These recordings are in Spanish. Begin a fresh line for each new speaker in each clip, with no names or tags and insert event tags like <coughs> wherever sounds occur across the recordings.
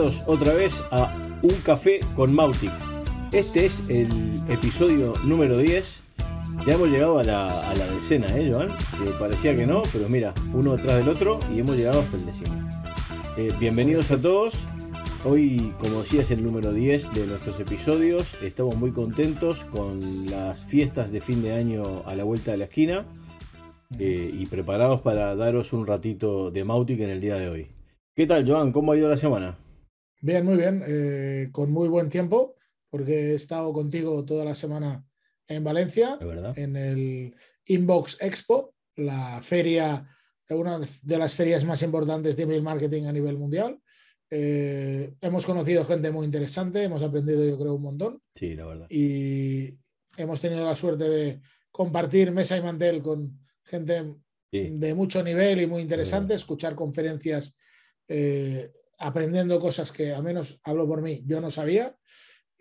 Bienvenidos otra vez a Un Café con Mautic. Este es el episodio número 10. Ya hemos llegado a la, decena, ¿eh, Joan? parecía que no, pero mira, uno detrás del otro y hemos llegado hasta el décimo. Eh, bienvenidos a todos. Hoy, como decía, es el número 10 de nuestros episodios. Estamos muy contentos con las fiestas de fin de año a la vuelta de la esquina eh, y preparados para daros un ratito de Mautic en el día de hoy. ¿Qué tal, Joan? ¿Cómo ha ido la semana?
Bien, muy bien, eh, con muy buen tiempo, porque he estado contigo toda la semana en Valencia, en el Inbox Expo, la feria, una de las ferias más importantes de email marketing a nivel mundial. Eh, hemos conocido gente muy interesante, hemos aprendido yo creo un montón.
Sí, la verdad.
Y hemos tenido la suerte de compartir mesa y mantel con gente de mucho nivel y muy interesante, escuchar conferencias eh, aprendiendo cosas que, al menos hablo por mí, yo no sabía.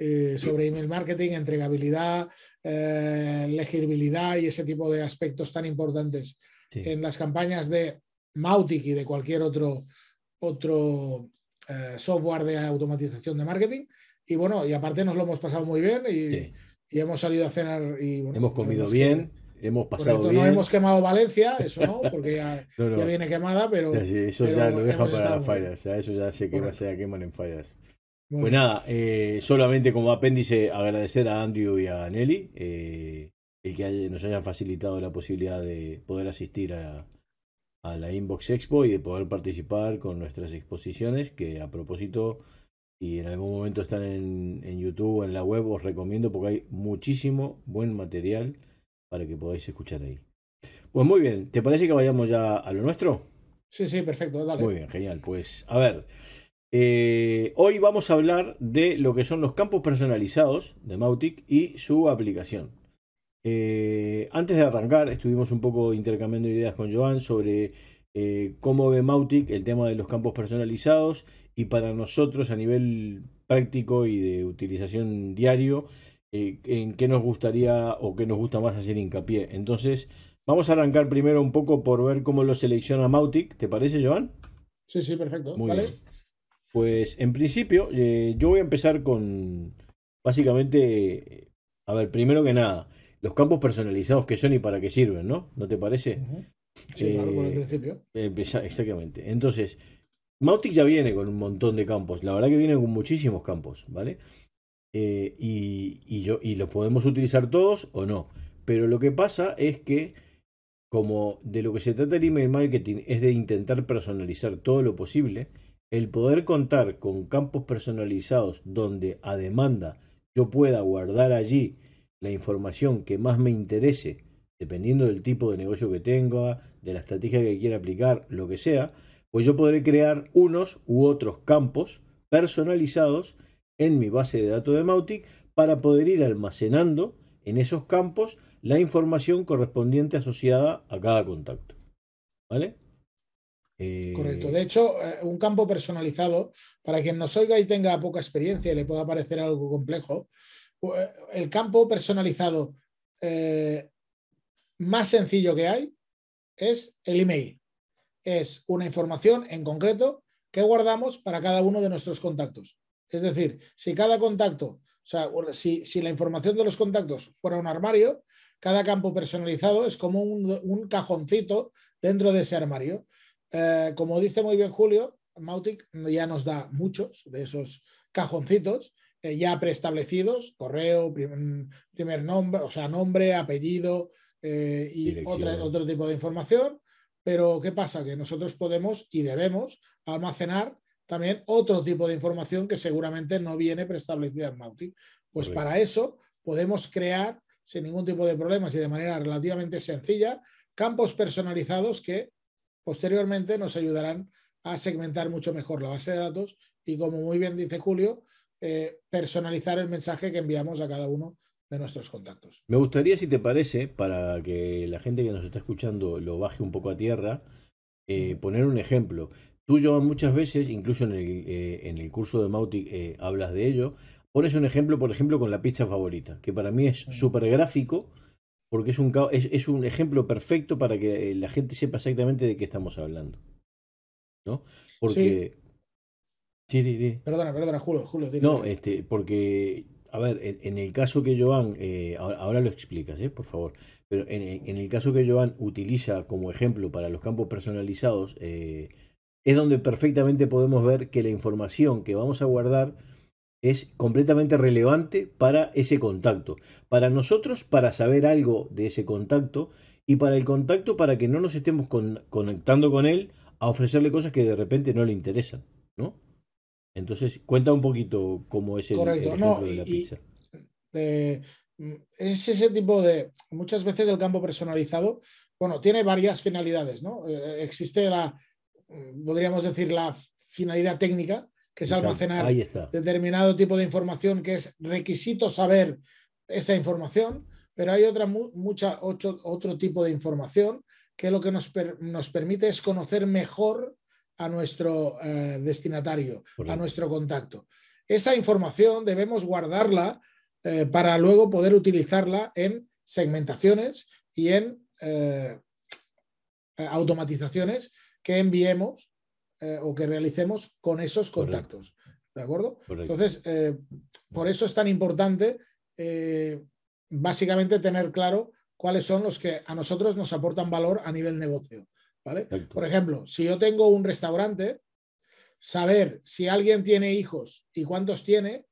Eh, sobre email marketing, entregabilidad, eh, legibilidad y ese tipo de aspectos tan importantes en las campañas de Mautic y de cualquier otro, otro software de automatización de marketing. Y bueno, y aparte nos lo hemos pasado muy bien y, hemos salido a cenar y
hemos comido bien hemos pasado bien.
No hemos quemado Valencia, eso no, porque ya, <laughs> viene quemada, pero.
eso ya lo dejan para las fallas, eso ya se, quema, se queman en fallas. Pues nada, eh, solamente como apéndice agradecer a Andrew y a Nelly eh, el que nos hayan facilitado la posibilidad de poder asistir a, a la Inbox Expo y de poder participar con nuestras exposiciones, que a propósito, y en algún momento están en, en YouTube o en la web, os recomiendo porque hay muchísimo buen material para que podáis escuchar ahí. Pues muy bien, ¿te parece que vayamos ya a lo nuestro?
Sí, sí, perfecto, dale.
Muy bien, genial. Pues a ver, eh, hoy vamos a hablar de lo que son los campos personalizados de Mautic y su aplicación. Eh, antes de arrancar, estuvimos un poco intercambiando ideas con Joan sobre eh, cómo ve Mautic el tema de los campos personalizados y para nosotros a nivel práctico y de utilización diario, eh, en qué nos gustaría o qué nos gusta más hacer hincapié. Entonces, vamos a arrancar primero un poco por ver cómo lo selecciona Mautic. ¿Te parece, Joan?
Sí, sí, perfecto. vale.
Pues en principio, eh, yo voy a empezar con básicamente, a ver, primero que nada, los campos personalizados que son y para qué sirven, ¿no? ¿No te parece?
Sí, claro, por el principio.
exactamente. Entonces, Mautic ya viene con un montón de campos. La verdad que viene con muchísimos campos, ¿vale? Eh, y, yo, y lo podemos utilizar todos o no. Pero lo que pasa es que, como de lo que se trata el email marketing es de intentar personalizar todo lo posible, el poder contar con campos personalizados donde a demanda yo pueda guardar allí la información que más me interese, dependiendo del tipo de negocio que tenga, de la estrategia que quiera aplicar, lo que sea, pues yo podré crear unos u otros campos personalizados en mi base de datos de Mautic para poder ir almacenando en esos campos la información correspondiente asociada a cada contacto. ¿Vale?
Eh, Correcto. De hecho, eh, un campo personalizado, para quien nos oiga y tenga poca experiencia y le pueda parecer algo complejo, eh, el campo personalizado más sencillo que hay es el email. Es una información en concreto que guardamos para cada uno de nuestros contactos. Es decir, si cada contacto, o sea, si, la información de los contactos fuera un armario, cada campo personalizado es como un, cajoncito dentro de ese armario. Eh, como dice muy bien Julio, Mautic ya nos da muchos de esos cajoncitos eh, ya preestablecidos, correo, primer, nombre, o sea, nombre, apellido eh, y otro tipo de información. Pero ¿qué pasa? Que nosotros podemos y debemos almacenar también otro tipo de información que seguramente no viene preestablecida en Mautic. Pues para eso podemos crear sin ningún tipo de problemas y de manera relativamente sencilla campos personalizados que posteriormente nos ayudarán a segmentar mucho mejor la base de datos y, como muy bien dice Julio, eh, personalizar el mensaje que enviamos a cada uno de nuestros contactos.
Me gustaría, si te parece, para que la gente que nos está escuchando lo baje un poco a tierra, eh, poner un ejemplo. Tú, Joan, muchas veces, incluso en el, eh, en el curso de Mautic, eh, hablas de ello. Pones un ejemplo, por ejemplo, con la pizza favorita, que para mí es súper gráfico, porque es un, es, un ejemplo perfecto para que la gente sepa exactamente de qué estamos hablando. ¿No? Porque. Sí, sí, sí.
Perdona, perdona, Julio, Julio.
No, este, porque, a ver, en, en el caso que Joan, eh, ahora, ahora lo explicas, eh, por favor, pero en, en el caso que Joan utiliza como ejemplo para los campos personalizados, eh, es donde perfectamente podemos ver que la información que vamos a guardar es completamente relevante para ese contacto. Para nosotros, para saber algo de ese contacto, y para el contacto, para que no nos estemos con- conectando con él a ofrecerle cosas que de repente no le interesan, ¿no? Entonces, cuenta un poquito cómo es el, el
Correcto,
ejemplo
no,
de la
y-
pizza.
Eh, mm, es ese tipo de. Muchas veces el campo personalizado, bueno, tiene varias finalidades, ¿no? Eh, existe la, podríamos decir, la finalidad técnica, que es
Exacto,
almacenar determinado tipo de información que es requisito saber esa información, pero hay otra, mu- mucha, otro, otro tipo de información que lo que nos, per- nos permite es conocer mejor a nuestro eh, destinatario, a nuestro contacto. Esa información debemos guardarla eh, para luego poder utilizarla en segmentaciones y en eh, eh, automatizaciones que enviemos eh, o que realicemos con esos
Correcto.
contactos. ¿De acuerdo?
Correcto.
Entonces, eh, por eso es tan importante eh, básicamente tener claro cuáles son los que a nosotros nos aportan valor a nivel negocio. ¿vale? Por ejemplo, si yo tengo un restaurante, saber si alguien tiene hijos y cuántos tiene,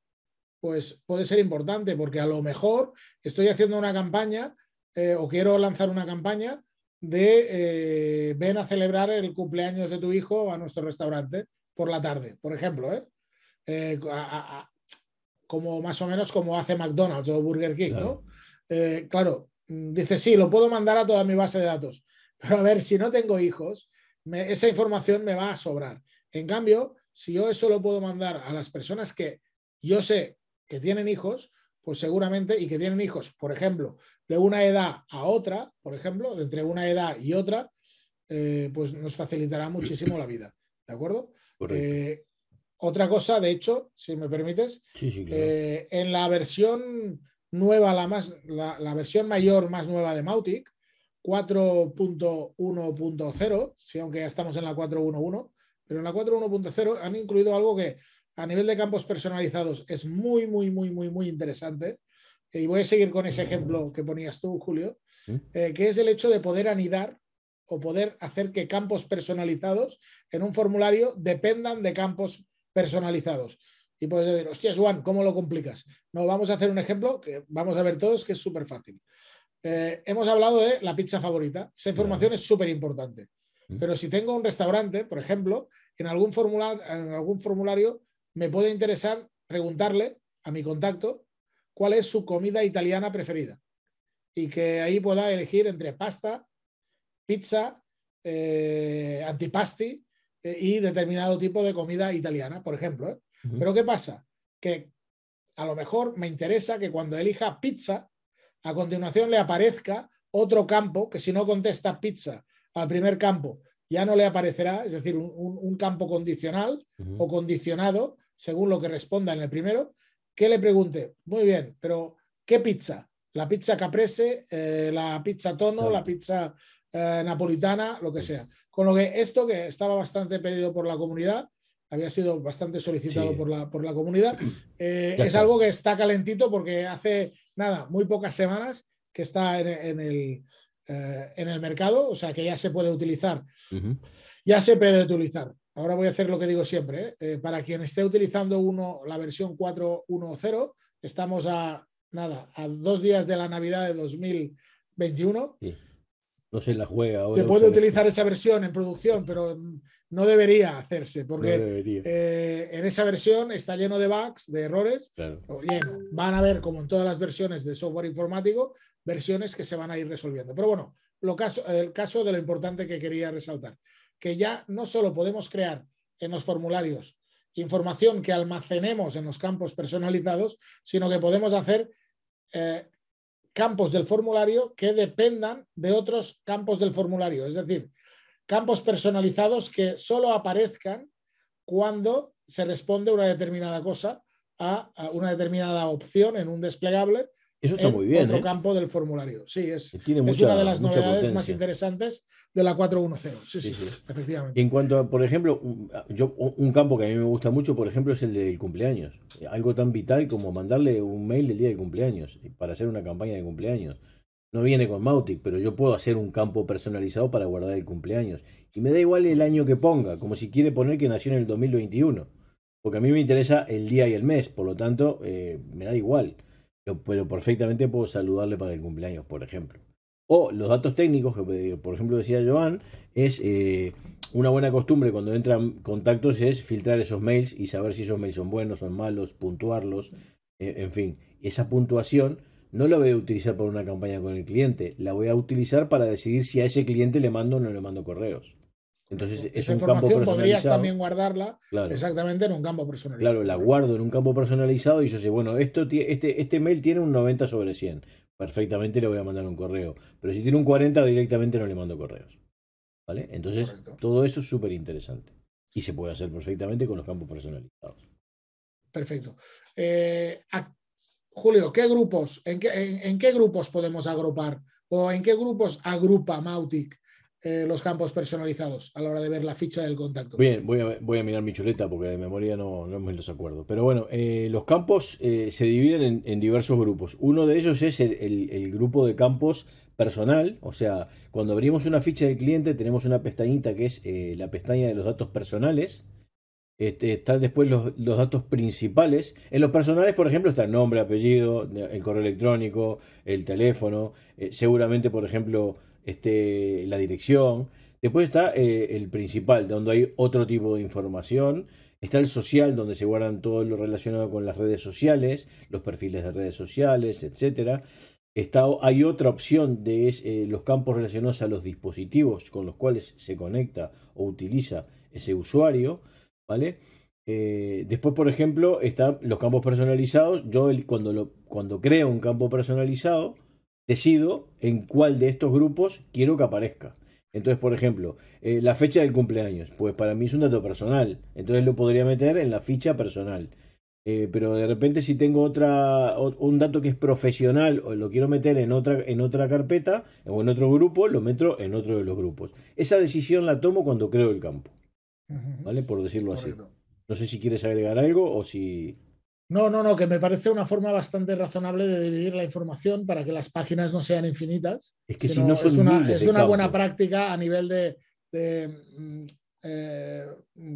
pues puede ser importante porque a lo mejor estoy haciendo una campaña eh, o quiero lanzar una campaña de eh, ven a celebrar el cumpleaños de tu hijo a nuestro restaurante por la tarde, por ejemplo, ¿eh? Eh, a- a- a- como más o menos como hace McDonald's o Burger King,
Claro.
¿no? Eh, claro, dice, sí, lo puedo mandar a toda mi base de datos, pero a ver, si no tengo hijos, me- esa información me va a sobrar. En cambio, si yo eso lo puedo mandar a las personas que yo sé que tienen hijos, pues seguramente, y que tienen hijos, por ejemplo, de una edad a otra, por ejemplo, entre una edad y otra, eh, pues nos facilitará muchísimo la vida. ¿De acuerdo? Eh, otra cosa, de hecho, si me permites,
sí, sí, claro.
eh, en la versión nueva, la, más, la, la versión mayor más nueva de Mautic, 4.1.0, si aunque ya estamos en la 4.1.1, pero en la 4.1.0 han incluido algo que a nivel de campos personalizados es muy, muy, muy, muy, muy interesante. Y voy a seguir con ese ejemplo que ponías tú, Julio, eh, que es el hecho de poder anidar o poder hacer que campos personalizados en un formulario dependan de campos personalizados. Y puedes decir, hostias, Juan, ¿cómo lo complicas? No, vamos a hacer un ejemplo que vamos a ver todos que es súper fácil. Eh, hemos hablado de la pizza favorita. Esa información es súper importante. Pero si tengo un restaurante, por ejemplo, en algún, formular, en algún formulario me puede interesar preguntarle a mi contacto cuál es su comida italiana preferida. Y que ahí pueda elegir entre pasta, pizza, eh, antipasti eh, y determinado tipo de comida italiana, por ejemplo. ¿eh? Pero ¿qué pasa? Que a lo mejor me interesa que cuando elija pizza, a continuación le aparezca otro campo que si no contesta pizza al primer campo, ya no le aparecerá, es decir, un, campo condicional o condicionado, según lo que responda en el primero, que le pregunte, muy bien, pero ¿qué pizza? La pizza caprese, eh, la pizza tono, la pizza eh, napolitana, lo que sea. Con lo que esto que estaba bastante pedido por la comunidad, había sido bastante solicitado
Sí.
por, la, por la comunidad, eh, es
está.
algo que está calentito porque hace nada, muy pocas semanas que está en, en el, en el mercado, o sea que ya se puede utilizar ya se puede utilizar. Ahora voy a hacer lo que digo siempre. ¿eh? Eh, para quien esté utilizando uno, la versión 4.1.0, estamos a nada, a dos días de la Navidad de 2021.
Sí. No se la juega ahora.
Se puede utilizar esa versión en producción, pero no debería hacerse
No
porque
debería.
eh, en esa versión está lleno de bugs, de errores.
Claro.
o lleno. Van a ver, como en todas las versiones de software informático, versiones que se van a ir resolviendo. Pero bueno, lo caso, el caso de lo importante que quería resaltar, que ya no solo podemos crear en los formularios información que almacenemos en los campos personalizados, sino que podemos hacer eh, campos del formulario que dependan de otros campos del formulario. Es decir, campos personalizados que solo aparezcan cuando se responde una determinada cosa a, a una determinada opción en un desplegable
Eso está muy bien.
Otro
¿eh?
campo del formulario. Sí, es,
Tiene
es
mucha-
una de las novedades más interesantes de la 410. Sí, sí,
Sí, sí.
efectivamente.
En cuanto a, por ejemplo, un- yo, un campo que a mí me gusta mucho, por ejemplo, es el del cumpleaños. Algo tan vital como mandarle un mail del día del cumpleaños para hacer una campaña de cumpleaños. No viene con Mautic, pero yo puedo hacer un campo personalizado para guardar el cumpleaños. Y me da igual el año que ponga, como si quiere poner que nació en el 2021. Porque a mí me interesa el día y el mes, por lo tanto, eh, me da igual. Pero, perfectamente puedo saludarle para el cumpleaños, por ejemplo. O los datos técnicos, que eh, por ejemplo decía Joan, es eh, una buena costumbre cuando entran contactos es filtrar esos mails y saber si esos mails son buenos, son malos, puntuarlos, eh, en fin. Esa puntuación no la voy a utilizar para una campaña con el cliente, la voy a utilizar para decidir si a ese cliente le mando o no le mando correos. Entonces es
Esa
un campo
información podrías también guardarla
Claro.
exactamente en un campo personalizado.
Claro, la guardo en un campo personalizado y yo sé, bueno, esto, este, este mail tiene un 90 sobre 100. Perfectamente le voy a mandar un correo. Pero si tiene un 40, directamente no le mando correos. ¿Vale? Entonces,
Correcto.
todo eso es súper interesante. Y se puede hacer perfectamente con los campos personalizados.
Perfecto. Eh, a- Julio, ¿qué grupos, en qué, en- en qué grupos podemos agrupar o en qué grupos agrupa Mautic eh, los campos personalizados a la hora de ver la ficha del contacto?
Bien, voy a, voy a mirar mi chuleta porque de memoria no, no me los acuerdo. Pero bueno, eh, los campos eh, se dividen en, diversos grupos. Uno de ellos es el, el- grupo de campos personal. O sea, cuando abrimos una ficha del cliente tenemos una pestañita que es la pestaña de los datos personales. Este, están después los, los datos principales. En los personales, por ejemplo, está el nombre, apellido, el correo electrónico, el teléfono, seguramente, por ejemplo, la dirección. Después está eh, el principal, donde hay otro tipo de información. Está el social, donde se guardan todo lo relacionado con las redes sociales, los perfiles de redes sociales, etcétera. Está, hay otra opción de es, eh, los campos relacionados a los dispositivos con los cuales se conecta o utiliza ese usuario. ¿Vale? Eh, después, por ejemplo, están los campos personalizados. Yo el- cuando, cuando creo un campo personalizado, decido en cuál de estos grupos quiero que aparezca. Entonces, por ejemplo, eh, la fecha del cumpleaños, pues para mí es un dato personal. Entonces lo podría meter en la ficha personal. Eh, pero de repente si tengo otra o- un dato que es profesional o lo quiero meter en otra en otra carpeta o en otro grupo, lo meto en otro de los grupos. Esa decisión la tomo cuando creo el campo, ¿vale? Por decirlo así. No sé si quieres agregar algo o si
No, no, no, que me parece una forma bastante razonable de dividir la información para que las páginas no sean infinitas.
es que si no son
es una,
miles
es una buena
campos.
práctica a nivel de, de, mm, eh,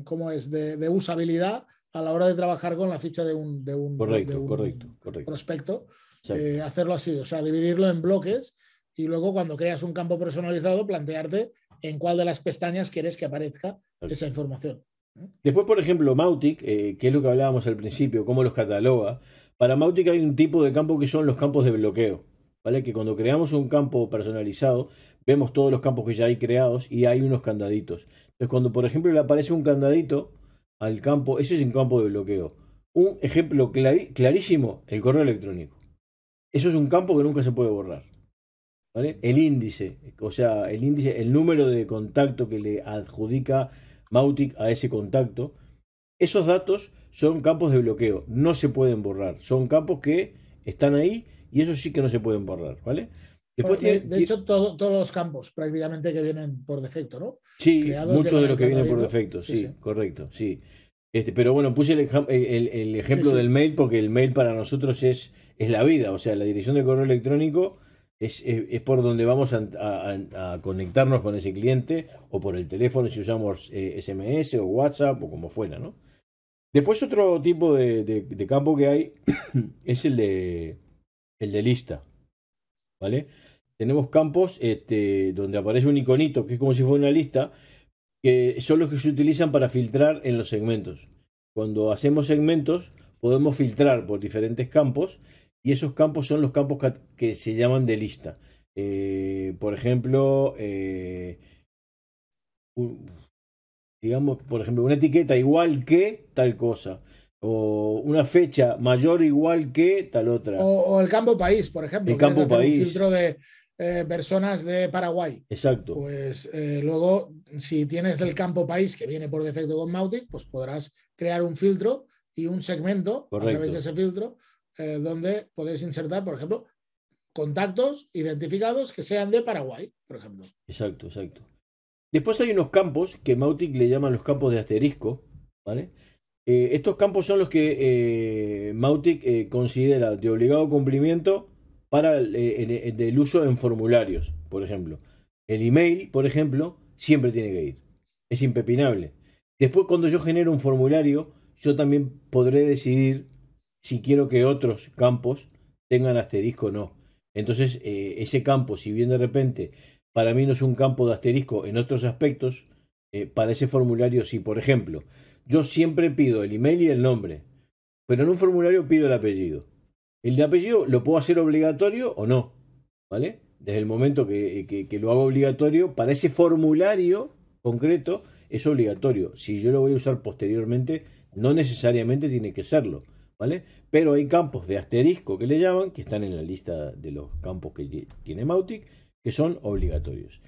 ¿cómo es? De, de usabilidad a la hora de trabajar con la ficha de un, de un, de
Correcto,
un
correcto, correcto.
prospecto. Eh, hacerlo así, o sea, dividirlo en bloques y luego cuando creas un campo personalizado, plantearte en cuál de las pestañas quieres que aparezca esa información.
Después, por ejemplo, Mautic, eh, que es lo que hablábamos al principio, cómo los cataloga. Para Mautic hay un tipo de campo que son los campos de bloqueo. ¿Vale? Que cuando creamos un campo personalizado, vemos todos los campos que ya hay creados y hay unos candaditos. Entonces, cuando por ejemplo le aparece un candadito al campo, ese es un campo de bloqueo. Un ejemplo clarísimo, el correo electrónico. Eso es un campo que nunca se puede borrar. ¿Vale? El índice, o sea, el índice, el número de contacto que le adjudica Mautic a ese contacto. Esos datos son campos de bloqueo, no se pueden borrar. Son campos que están ahí y eso sí que no se pueden borrar, ¿vale? Después
de,
tiene-
de hecho, todo- todos los campos prácticamente que vienen por defecto, ¿no?
Sí, muchos de los que vienen por defecto, sí,
Sí, sí.
correcto, sí. Este, pero bueno, puse el, ejam- el- el ejemplo
sí.
del mail porque el mail para nosotros es, es la vida, o sea, la dirección de correo electrónico es, es- es por donde vamos a, a- conectarnos con ese cliente o por el teléfono si usamos eh, SMS o WhatsApp o como fuera, ¿no? Después otro tipo de, de- de campo que hay <coughs> es el de, el de lista, ¿vale? Tenemos campos este, donde aparece un iconito que es como si fuera una lista, que son los que se utilizan para filtrar en los segmentos. Cuando hacemos segmentos, podemos filtrar por diferentes campos y esos campos son los campos que se llaman de lista. Eh, por ejemplo, eh, un- digamos, por ejemplo, una etiqueta igual que tal cosa. O una fecha mayor igual que tal otra.
O, o el campo país, por ejemplo.
El campo
hacer un
país.
filtro de eh, personas de Paraguay.
Exacto.
Pues luego, si tienes el campo país que viene por defecto con Mautic, pues podrás crear un filtro y un segmento a través de ese filtro eh, donde podéis insertar, por ejemplo, contactos identificados que sean de Paraguay, por ejemplo.
Exacto, exacto. Después hay unos campos que Mautic le llaman los campos de asterisco, ¿vale? Eh, estos campos son los que eh, Mautic considera de obligado cumplimiento para el, el, uso en formularios, por ejemplo. El email, por ejemplo, siempre tiene que ir. Es impepinable. Después, cuando yo genero un formulario, yo también podré decidir si quiero que otros campos tengan asterisco o no. Entonces, ese campo, si bien de repente para mí no es un campo de asterisco en otros aspectos, para ese formulario sí. Por ejemplo, yo siempre pido el email y el nombre, pero en un formulario pido el apellido. El de apellido lo puedo hacer obligatorio o no, ¿vale? Desde el momento que, lo hago obligatorio, para ese formulario concreto es obligatorio. Si yo lo voy a usar posteriormente, no necesariamente tiene que serlo, ¿vale? Pero hay campos de asterisco que le llaman, que están en la lista de los campos que tiene Mautic, que son obligatorios.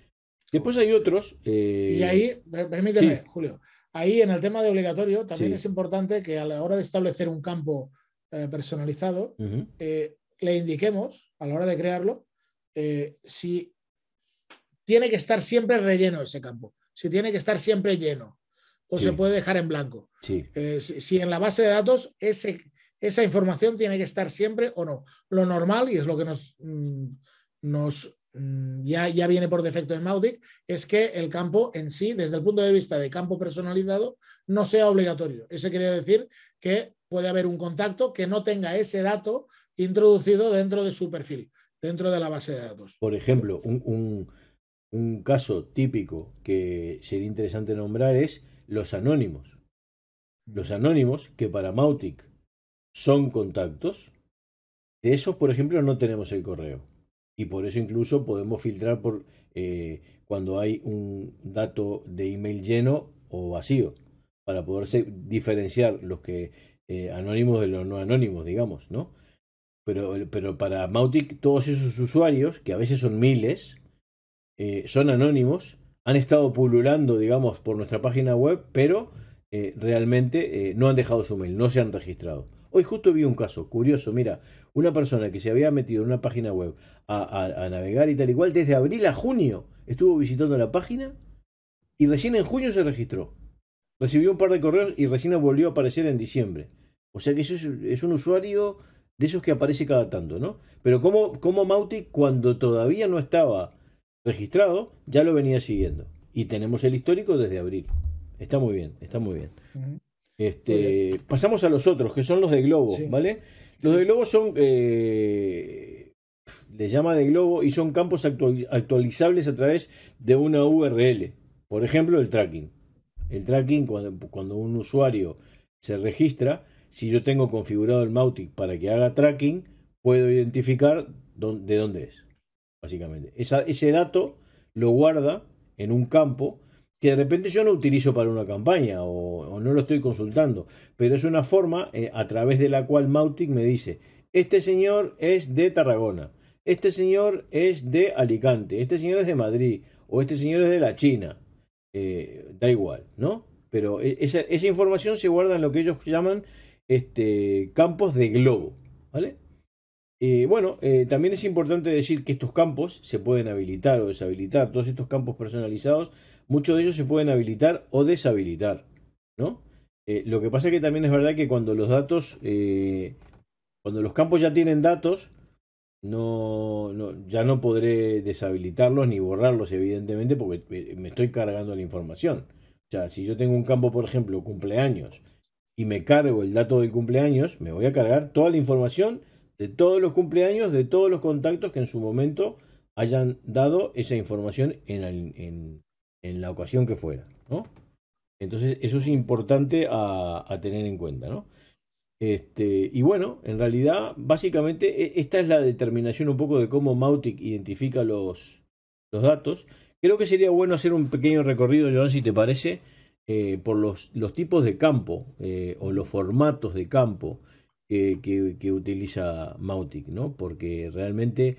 Después hay otros.
Eh, y ahí, permíteme, Julio, Ahí en el tema de obligatorio también es importante que a la hora de establecer un campo eh, personalizado, eh, le indiquemos a la hora de crearlo si tiene que estar siempre relleno ese campo, si tiene que estar siempre lleno o se puede dejar en blanco. Si, si, en la base de datos ese, esa información tiene que estar siempre o no. Lo normal, y es lo que nos, mm, nos Mm, ya, ya viene por defecto en Mautic, es que el campo en sí, desde el punto de vista de campo personalizado, no sea obligatorio. Eso quiere decir que puede haber un contacto que no tenga ese dato introducido dentro de su perfil, dentro de la base de datos.
Por ejemplo, un, un caso típico que sería interesante nombrar es los anónimos. Los anónimos, que para Mautic son contactos, de esos, por ejemplo, no tenemos el correo y por eso incluso podemos filtrar por eh, cuando hay un dato de email lleno o vacío para poderse diferenciar los que eh, anónimos de los no anónimos, digamos, ¿no? Pero, pero para Mautic todos esos usuarios, que a veces son miles, eh, son anónimos, han estado pululando, digamos, por nuestra página web, pero realmente no han dejado su mail, no se han registrado. Hoy justo vi un caso curioso, mira, una persona que se había metido en una página web a, navegar y tal y cual, desde abril a junio estuvo visitando la página y recién en junio se registró. Recibió un par de correos y recién volvió a aparecer en diciembre. O sea que eso es, un usuario de esos que aparece cada tanto, ¿no? Pero como, como cuando todavía no estaba registrado, ya lo venía siguiendo. Y tenemos el histórico desde abril. Está muy bien, está muy bien. Este, pasamos a los otros, que son los de Globo, ¿vale? Los de Globo son, eh, le llama de Globo y son campos actualizables a través de una URL. Por ejemplo, el tracking. El tracking, cuando, cuando un usuario se registra, si yo tengo configurado el Mautic para que haga tracking, puedo identificar de dónde es, básicamente. ese dato lo guarda en un campo que de repente yo no utilizo para una campaña o, no lo estoy consultando, pero es una forma eh, a través de la cual Mautic me dice, este señor es de Tarragona, este señor es de Alicante, este señor es de Madrid o este señor es de la China, eh, da igual, ¿no? Pero e, esa, esa, información se guarda en lo que ellos llaman este, campos de globo, ¿vale? Eh, bueno, también es importante decir que estos campos se pueden habilitar o deshabilitar, todos estos campos personalizados muchos de ellos se pueden habilitar o deshabilitar, ¿no? Eh, lo que pasa es que también es verdad que cuando los datos, eh, cuando los campos ya tienen datos, no, ya no podré deshabilitarlos ni borrarlos, evidentemente, porque me estoy cargando la información. O sea, si yo tengo un campo, por ejemplo, cumpleaños, y me cargo el dato del cumpleaños, me voy a cargar toda la información de todos los cumpleaños, de todos los contactos que en su momento hayan dado esa información en, en, en la ocasión que fuera, ¿no? Entonces, eso es importante a, tener en cuenta, ¿no? Este, y bueno, en realidad, básicamente, e, esta es la determinación un poco de cómo Mautic identifica los, los datos. Creo que sería bueno hacer un pequeño recorrido, Joan, si te parece, eh, por los, los, tipos de campo eh, o los formatos de campo que, que, utiliza Mautic, ¿no? Porque realmente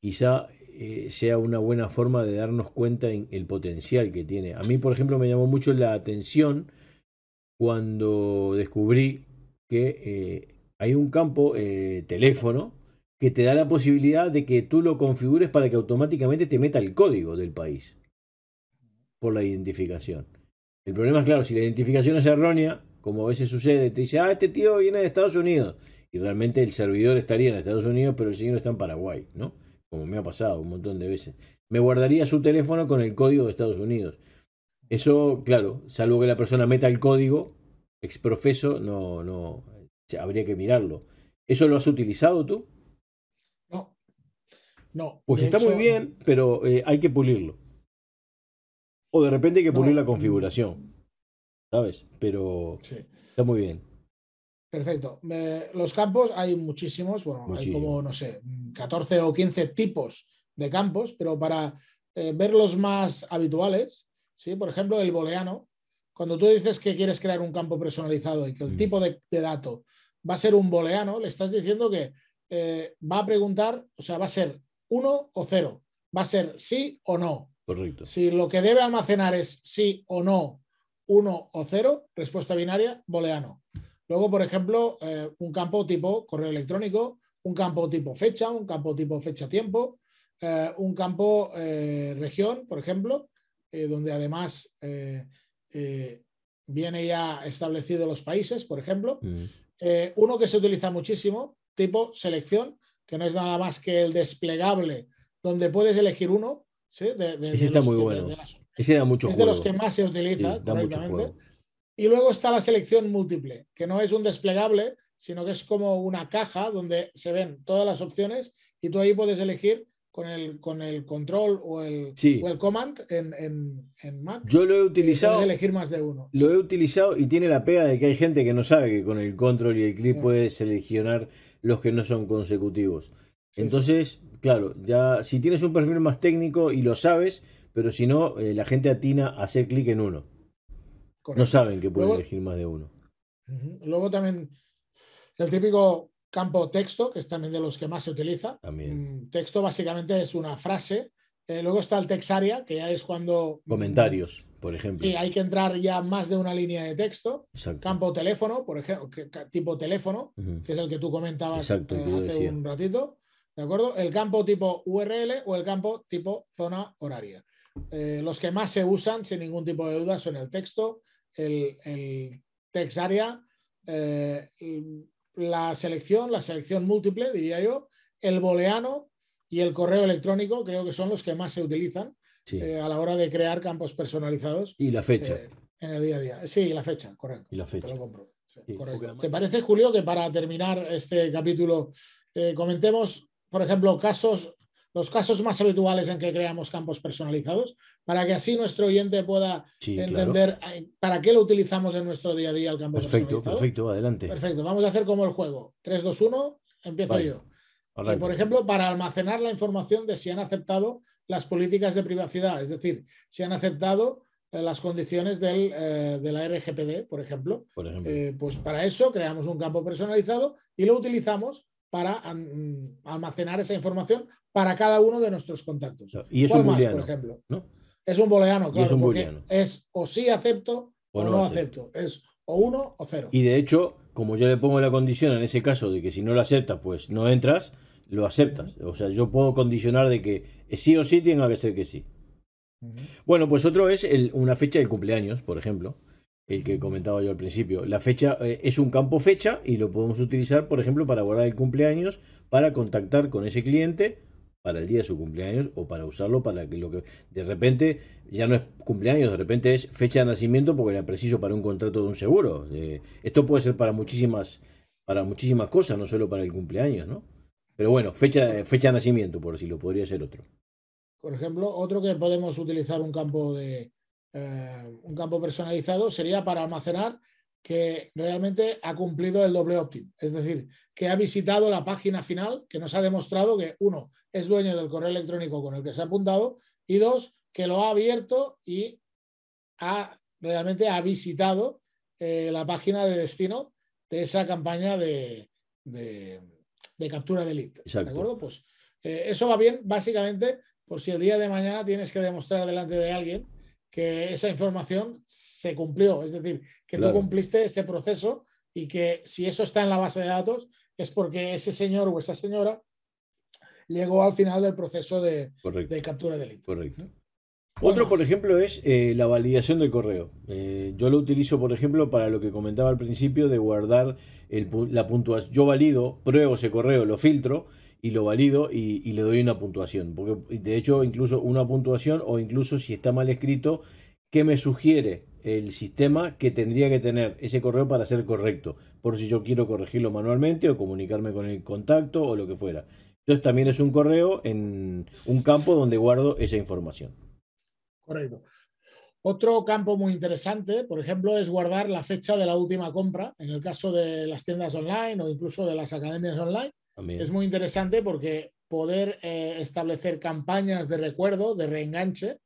quizá eh, sea una buena forma de darnos cuenta en el potencial que tiene. A mí, por ejemplo, me llamó mucho la atención cuando descubrí que eh, hay un campo eh, teléfono que te da la posibilidad de que tú lo configures para que automáticamente te meta el código del país por la identificación. El problema es claro, si la identificación es errónea, como a veces sucede, te dice, ah, este tío viene de Estados Unidos, y realmente el servidor estaría en Estados Unidos, pero el señor está en Paraguay, ¿no? Como me ha pasado un montón de veces. Me guardaría su teléfono con el código de Estados Unidos. Eso, claro, salvo que la persona meta el código exprofeso, no, no, habría que mirarlo. ¿Eso lo has utilizado tú?
No. No.
Pues está muy bien, pero eh, hay que pulirlo. O de repente hay que pulir la configuración. ¿Sabes? Pero está muy bien.
Perfecto. los campos hay muchísimos, bueno, hay como, no sé, 14 o 15 tipos de campos, pero para eh, ver los más habituales, ¿sí? por ejemplo, el booleano, cuando tú dices que quieres crear un campo personalizado y que el mm. tipo de, dato va a ser un booleano, le estás diciendo que eh, va a preguntar, o sea, va a ser uno o cero, va a ser sí o no.
Correcto.
Si lo que debe almacenar es sí o no, uno o cero, respuesta binaria, booleano. Luego, por ejemplo, eh, un campo tipo correo electrónico, un campo tipo fecha, un campo tipo fecha-tiempo, eh, un campo eh, región, por ejemplo, donde además viene ya establecido los países, por ejemplo. Mm. uno que se utiliza muchísimo, tipo selección, que no es nada más que el desplegable, donde puedes elegir uno. ¿sí?
Ese está muy bueno. Ese da mucho
es de los que más se utiliza, y luego está la selección múltiple, que no es un desplegable, sino que es como una caja donde se ven todas las opciones y tú ahí puedes elegir con el, con el control o el, el command en, en, Mac.
Yo lo he utilizado.
elegir más de uno.
Lo he utilizado y tiene la pega de que hay gente que no sabe que con el control y el clip puedes seleccionar los que no son consecutivos. Entonces, claro, ya si tienes un perfil más técnico y lo sabes, pero si no, eh, la gente atina a hacer clic en uno. No saben que pueden elegir más de uno.
Luego también el típico campo texto, que es también de los que más se utiliza.
También.
Mm, texto básicamente es una frase. Eh, luego está el texaria, que ya es cuando...
Mm, Comentarios, por ejemplo.
Y hay que entrar ya más de una línea de texto. Campo teléfono, por ejemplo, tipo teléfono, que es el que tú comentabas eh, hace un ratito. ¿De acuerdo? El campo tipo URL o el campo tipo zona horaria. Eh, los que más se usan, sin ningún tipo de duda, son el texto, el, text area, eh, la selección, la selección múltiple, diría yo, el booleano y el correo electrónico, creo que son los que más se utilizan eh, a la hora de crear campos personalizados.
Y la fecha.
Eh, en el día a día. Sí, la fecha, correcto.
Y la fecha.
Te lo compro. ¿Te parece, Julio, que para terminar este capítulo comentemos, por ejemplo, casos los casos más habituales en que creamos campos personalizados, para que así nuestro oyente pueda entender eh, para qué lo utilizamos en nuestro día a día el campo
perfecto, Perfecto, adelante.
Perfecto, vamos a hacer como el juego. 3, 2, 1, empiezo yo. por ejemplo, para almacenar la información de si han aceptado las políticas de privacidad, es decir, si han aceptado eh, las condiciones del, eh, de la RGPD, por ejemplo.
Por ejemplo.
pues para eso creamos un campo personalizado y lo utilizamos para almacenar esa información para cada uno de nuestros contactos.
Y es un
más, por ejemplo?
¿no?
Es un booleano, claro, es un porque es o sí acepto o, no, acepto. Es o uno o cero.
Y de hecho, como yo le pongo la condición en ese caso de que si no lo aceptas, pues no entras, lo aceptas. O sea, yo puedo condicionar de que sí o sí tenga que ser que sí. Bueno, pues otro es una fecha de cumpleaños, por ejemplo el que comentaba yo al principio. La fecha eh, es un campo fecha y lo podemos utilizar, por ejemplo, para guardar el cumpleaños, para contactar con ese cliente para el día de su cumpleaños o para usarlo para que lo que de repente ya no es cumpleaños, de repente es fecha de nacimiento porque era preciso para un contrato de un seguro. Esto puede ser para muchísimas para muchísimas cosas, no solo para el cumpleaños, ¿no? Pero bueno, fecha, fecha de nacimiento, por si lo podría ser otro.
Por ejemplo, otro que podemos utilizar un campo de, eh, un campo personalizado sería para almacenar que realmente ha cumplido el doble opt-in, es decir, que ha visitado la página final, que nos ha demostrado que, uno, es dueño del correo electrónico con el que se ha apuntado, y dos, que lo ha abierto y ha, realmente ha visitado eh, la página de destino de esa campaña de, captura de lead. ¿De acuerdo? Pues eh, eso va bien, básicamente, por si el día de mañana tienes que demostrar delante de alguien que esa información se cumplió, es decir, que tú cumpliste ese proceso y que si eso está en la base de datos es porque ese señor o esa señora llegó al final del proceso de, captura de lead.
Correcto. Otro, por ejemplo, es eh, la validación del correo. Eh, yo lo utilizo, por ejemplo, para lo que comentaba al principio de guardar la puntuación. Yo valido, pruebo ese correo, lo filtro y lo valido y, y, le doy una puntuación. Porque de hecho, incluso una puntuación o incluso si está mal escrito, ¿qué me sugiere el sistema que tendría que tener ese correo para ser correcto? Por si yo quiero corregirlo manualmente o comunicarme con el contacto o lo que fuera. Entonces también es un correo en un campo donde guardo esa información.
Correcto. Otro campo muy interesante, por ejemplo, es guardar la fecha de la última compra, en el caso de las tiendas online o incluso de las academias online. Es muy interesante porque poder eh, establecer campañas de recuerdo, de reenganche,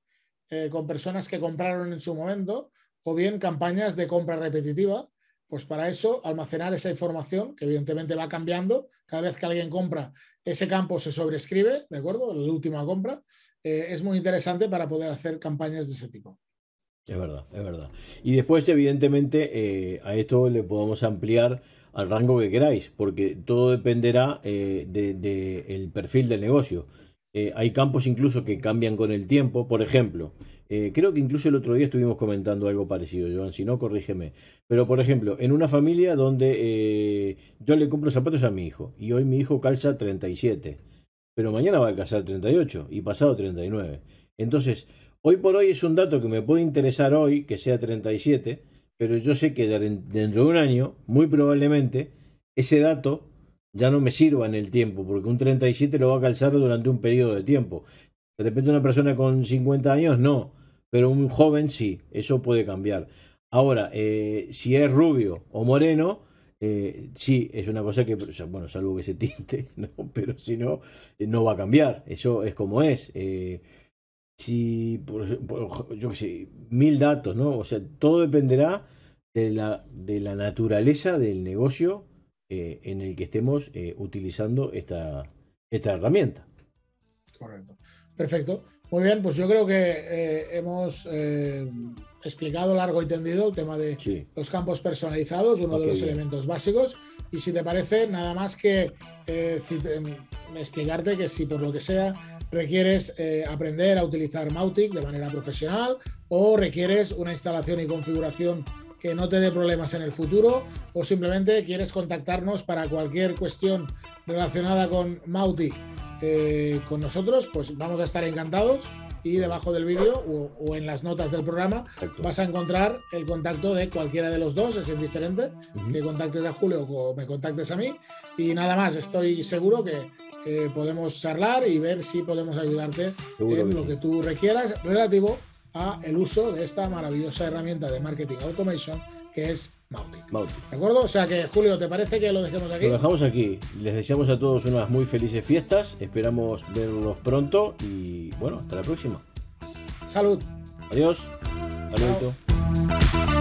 eh, con personas que compraron en su momento, o bien campañas de compra repetitiva, pues para eso almacenar esa información, que evidentemente va cambiando, cada vez que alguien compra, ese campo se sobrescribe, ¿de acuerdo? La última compra, eh, es muy interesante para poder hacer campañas de ese tipo.
Es verdad, es verdad. Y después, evidentemente, a esto le podemos ampliar al rango que queráis, porque todo dependerá del de, el perfil del negocio. Eh, hay campos incluso que cambian con el tiempo. Por ejemplo, creo que incluso el otro día estuvimos comentando algo parecido, Joan. Si no, corrígeme. Pero, por ejemplo, en una familia donde yo le compro zapatos a mi hijo y hoy mi hijo calza 37 pero mañana va a alcanzar 38 y pasado 39. Entonces, hoy por hoy es un dato que me puede interesar hoy, que sea 37, pero yo sé que dentro de un año, muy probablemente, ese dato ya no me sirva en el tiempo, porque un 37 lo va a calzar durante un periodo de tiempo. De repente una persona con 50 años no, pero un joven sí, eso puede cambiar. Ahora, eh, si es rubio o moreno, eh, sí, es una cosa que, bueno, salvo que se tinte, <laughs> ¿no? pero si no, eh, no va a cambiar. Eso es como es. Eh, si, yo qué sé, mil datos, ¿no? O sea, todo dependerá de la, de la naturaleza del negocio en el que estemos utilizando esta, esta herramienta.
Correcto. Perfecto. Muy bien, pues yo creo que hemos explicado largo y tendido el tema de los campos personalizados, uno de los elementos básicos. Y si te parece, nada más que eh, em, explicarte que si por lo que sea requieres eh, aprender a utilizar Mautic de manera profesional o requieres una instalación y configuración que no te dé problemas en el futuro o simplemente quieres contactarnos para cualquier cuestión relacionada con Mautic eh, con nosotros, pues vamos a estar encantados y debajo del vídeo o, en las notas del programa vas a encontrar el contacto de cualquiera de los dos, es indiferente que contactes a Julio o me contactes a mí. Y nada más, estoy seguro que podemos charlar y ver si podemos ayudarte en lo que tú requieras relativo a el uso de esta maravillosa herramienta de marketing automation que es Mautic. ¿De acuerdo? O sea que, Julio, ¿te parece que lo dejemos aquí?
Lo dejamos aquí. Les deseamos a todos unas muy felices fiestas. Esperamos verlos pronto y bueno, hasta la próxima.
Salud.
Adiós. Saludito.